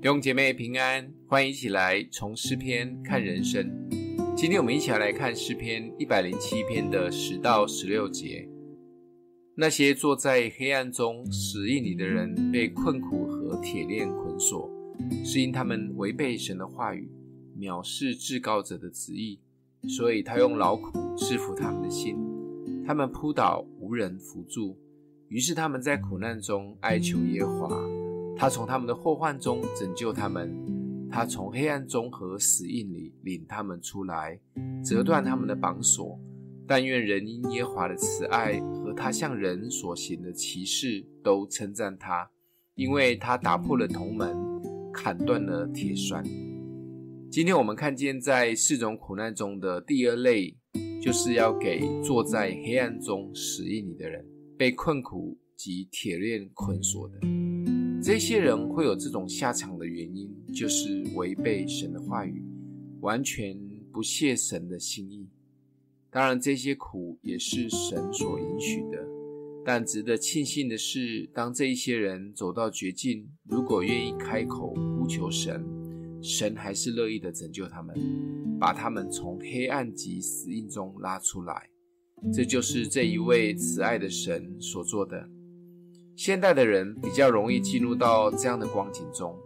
弟兄姐妹平安，欢迎一起来从诗篇看人生。今天我们一起来看诗篇一百零七篇的十到十六节。那些坐在黑暗中死荫里的人，被困苦和铁链捆锁，是因他们违背神的话语，藐视至高者的旨意，所以他用劳苦制服他们的心。他们扑倒，无人扶助，于是他们在苦难中哀求耶和华。他从他们的祸患中拯救他们，他从黑暗中和死荫里领他们出来，折断他们的绑索。但愿人因耶和华的慈爱和他向人所行的奇事都称赞他，因为他打破了铜门，砍断了铁栓。今天我们看见在四种苦难中的第二类，就是要给坐在黑暗中死荫里的人，被困苦及铁链捆锁的。这些人会有这种下场的原因，就是违背神的话语，完全不屑神的心意。当然，这些苦也是神所允许的。但值得庆幸的是，当这一些人走到绝境，如果愿意开口呼求神，神还是乐意的拯救他们，把他们从黑暗及死荫中拉出来。这就是这一位慈爱的神所做的。现代的人比较容易进入到这样的光景中，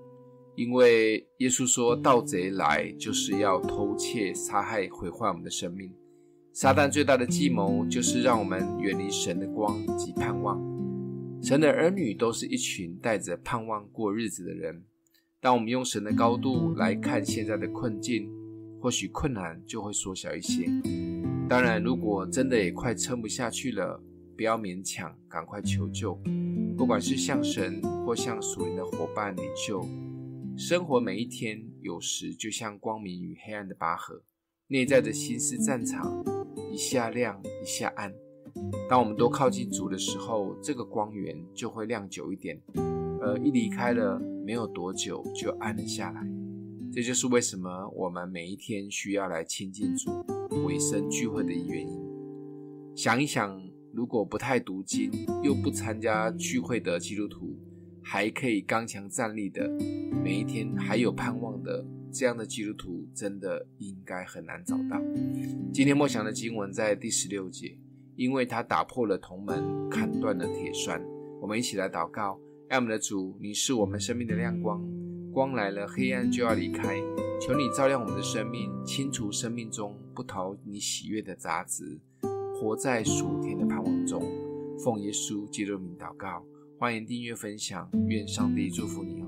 因为耶稣说：“盗贼来就是要偷窃、杀害、毁坏我们的生命。”撒旦最大的计谋就是让我们远离神的光及盼望。神的儿女都是一群带着盼望过日子的人。当我们用神的高度来看现在的困境，或许困难就会缩小一些。当然，如果真的也快撑不下去了，不要勉强，赶快求救。不管是向神或向属灵的伙伴领袖，生活每一天有时就像光明与黑暗的拔河，内在的心思战场一下亮一下暗。当我们都靠近主的时候，这个光源就会亮久一点；而一离开了，没有多久就暗了下来。这就是为什么我们每一天需要来亲近主、委身聚会的原因。想一想。如果不太读经，又不参加聚会的基督徒，还可以刚强站立的，每一天还有盼望的，这样的基督徒真的应该很难找到。今天默想的经文在第十六节，因为他打破了铜门，砍断了铁栓。我们一起来祷告：爱我们的主，你是我们生命的亮光，光来了，黑暗就要离开。求你照亮我们的生命，清除生命中不讨你喜悦的杂质。活在属天的盼望中，奉耶稣基督名祷告，欢迎订阅分享，愿上帝祝福你。